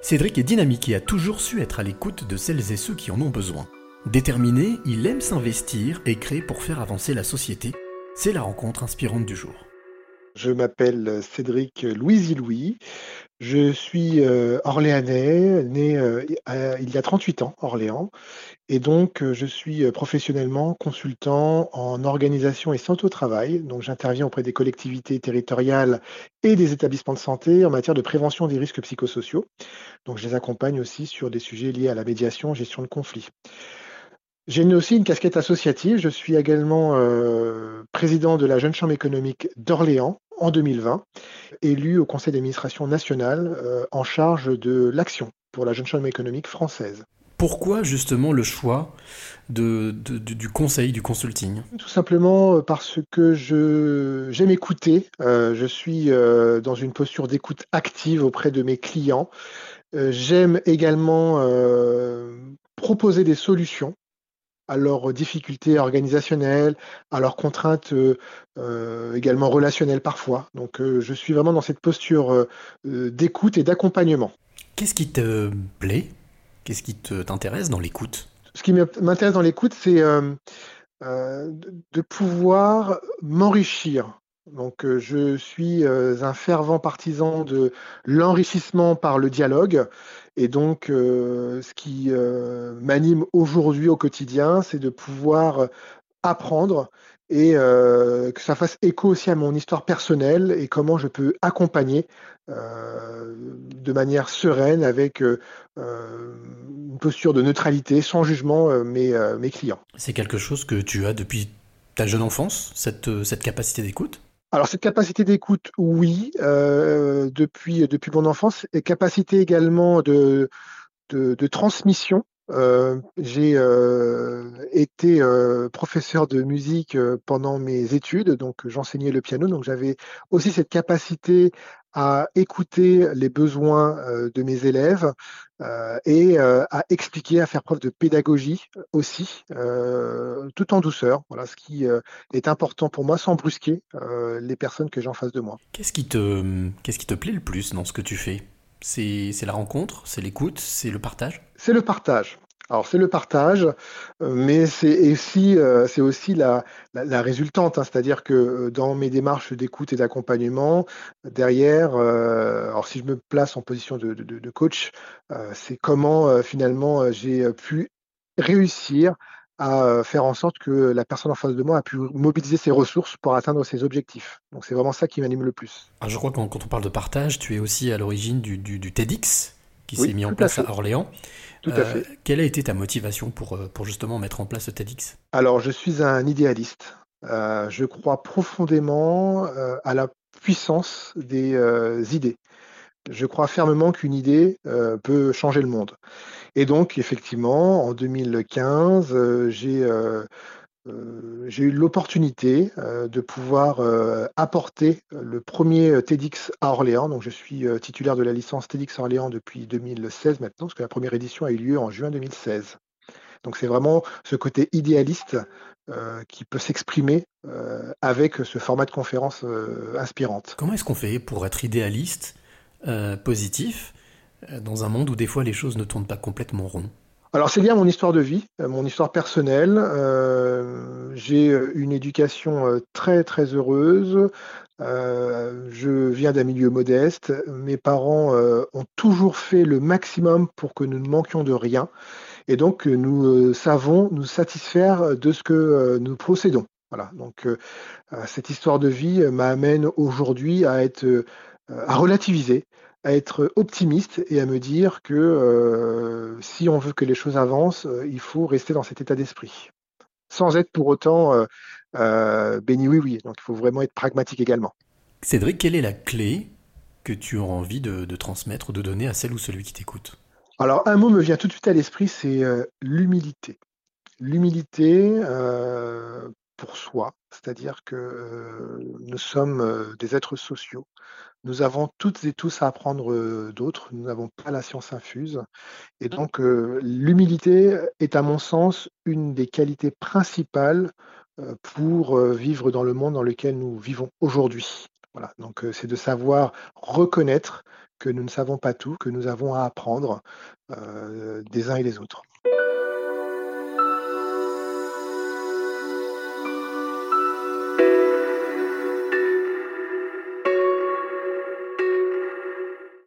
Cédric est dynamique et a toujours su être à l'écoute de celles et ceux qui en ont besoin. Déterminé, il aime s'investir et créer pour faire avancer la société. C'est la rencontre inspirante du jour. Je m'appelle Cédric Louisy-Louis. Je suis euh, orléanais, né euh, il y a 38 ans, Orléans. Et donc, euh, je suis professionnellement consultant en organisation et santé au travail. Donc, j'interviens auprès des collectivités territoriales et des établissements de santé en matière de prévention des risques psychosociaux. Donc, je les accompagne aussi sur des sujets liés à la médiation, gestion de conflits. J'ai aussi une casquette associative. Je suis également euh, président de la Jeune Chambre économique d'Orléans en 2020, élu au conseil d'administration national euh, en charge de l'action pour la Jeune Chambre économique française. Pourquoi justement le choix de, du conseil, du consulting? Tout simplement euh, parce que j'aime écouter. je suis dans une posture d'écoute active auprès de mes clients. j'aime également proposer des solutions à leurs difficultés organisationnelles, à leurs contraintes euh, euh, également relationnelles parfois. Donc euh, je suis vraiment dans cette posture d'écoute et d'accompagnement. Qu'est-ce qui te plaît? Qu'est-ce qui t'intéresse dans l'écoute? Ce qui m'intéresse dans l'écoute, c'est de pouvoir m'enrichir donc je suis un fervent partisan de l'enrichissement par le dialogue. Et donc ce qui m'anime aujourd'hui au quotidien, c'est de pouvoir apprendre et que ça fasse écho aussi à mon histoire personnelle et comment je peux accompagner de manière sereine avec une posture de neutralité, sans jugement, mes, clients. C'est quelque chose que tu as depuis ta jeune enfance, cette capacité d'écoute? Alors cette capacité d'écoute, oui, euh, depuis, depuis mon enfance, et capacité également de, de, transmission. Euh, j'ai euh, été professeur de musique pendant mes études, donc j'enseignais le piano, donc j'avais aussi cette capacité à écouter les besoins de mes élèves et à expliquer, à faire preuve de pédagogie aussi, tout en douceur. Voilà ce qui est important pour moi, sans brusquer les personnes que j'ai en face de moi. Qu'est-ce qui te, qu'est-ce qui te plaît le plus dans ce que tu fais? C'est, la rencontre, c'est l'écoute, c'est le partage C'est le partage. Alors c'est le partage, euh, mais c'est aussi, euh, aussi la, résultante, hein. c'est-à-dire que euh, dans mes démarches d'écoute et d'accompagnement, derrière, alors si je me place en position de, coach, c'est comment finalement j'ai pu réussir à faire en sorte que la personne en face de moi a pu mobiliser ses ressources pour atteindre ses objectifs. Donc c'est vraiment ça qui m'anime le plus. Alors, je crois que quand on parle de partage, tu es aussi à l'origine du, du, du TEDx qui s'est mis en place à, Orléans. Tout à euh, fait. Quelle a été ta motivation pour, euh, pour justement mettre en place ce TEDx? Alors, je suis un idéaliste. Euh, je crois profondément à la puissance des idées. Je crois fermement qu'une idée peut changer le monde. Et donc, effectivement, en 2015, j'ai euh, j'ai eu l'opportunité euh, de pouvoir euh, apporter le premier TEDx à Orléans. Donc, je suis titulaire de la licence TEDx Orléans depuis 2016 maintenant, parce que la première édition a eu lieu en juin 2016. Donc, c'est vraiment ce côté idéaliste qui peut s'exprimer avec ce format de conférence inspirante. Comment est-ce qu'on fait pour être idéaliste, positif, dans un monde où des fois les choses ne tournent pas complètement rond alors c'est lié à mon histoire de vie, euh, mon histoire personnelle. Euh, j'ai une éducation euh, très très heureuse. je viens d'un milieu modeste. Mes parents ont toujours fait le maximum pour que nous ne manquions de rien. Et donc nous savons nous satisfaire de ce que nous possédons. Voilà. Donc cette histoire de vie m'amène aujourd'hui à être à relativiser, à être optimiste et à me dire que euh, si on veut que les choses avancent, euh, il faut rester dans cet état d'esprit, sans être pour autant euh, béni oui oui. Donc il faut vraiment être pragmatique également. Cédric, quelle est la clé que tu auras envie de, de transmettre ou de donner à celle ou celui qui t'écoute? Alors un mot me vient tout de suite à l'esprit, c'est l'humilité. L'humilité pour soi, c'est-à-dire que nous sommes des êtres sociaux. Nous avons toutes et tous à apprendre d'autres, nous n'avons pas la science infuse. Et donc l'humilité est à mon sens une des qualités principales pour vivre dans le monde dans lequel nous vivons aujourd'hui. Voilà, donc c'est de savoir reconnaître que nous ne savons pas tout, que nous avons à apprendre des uns et des autres.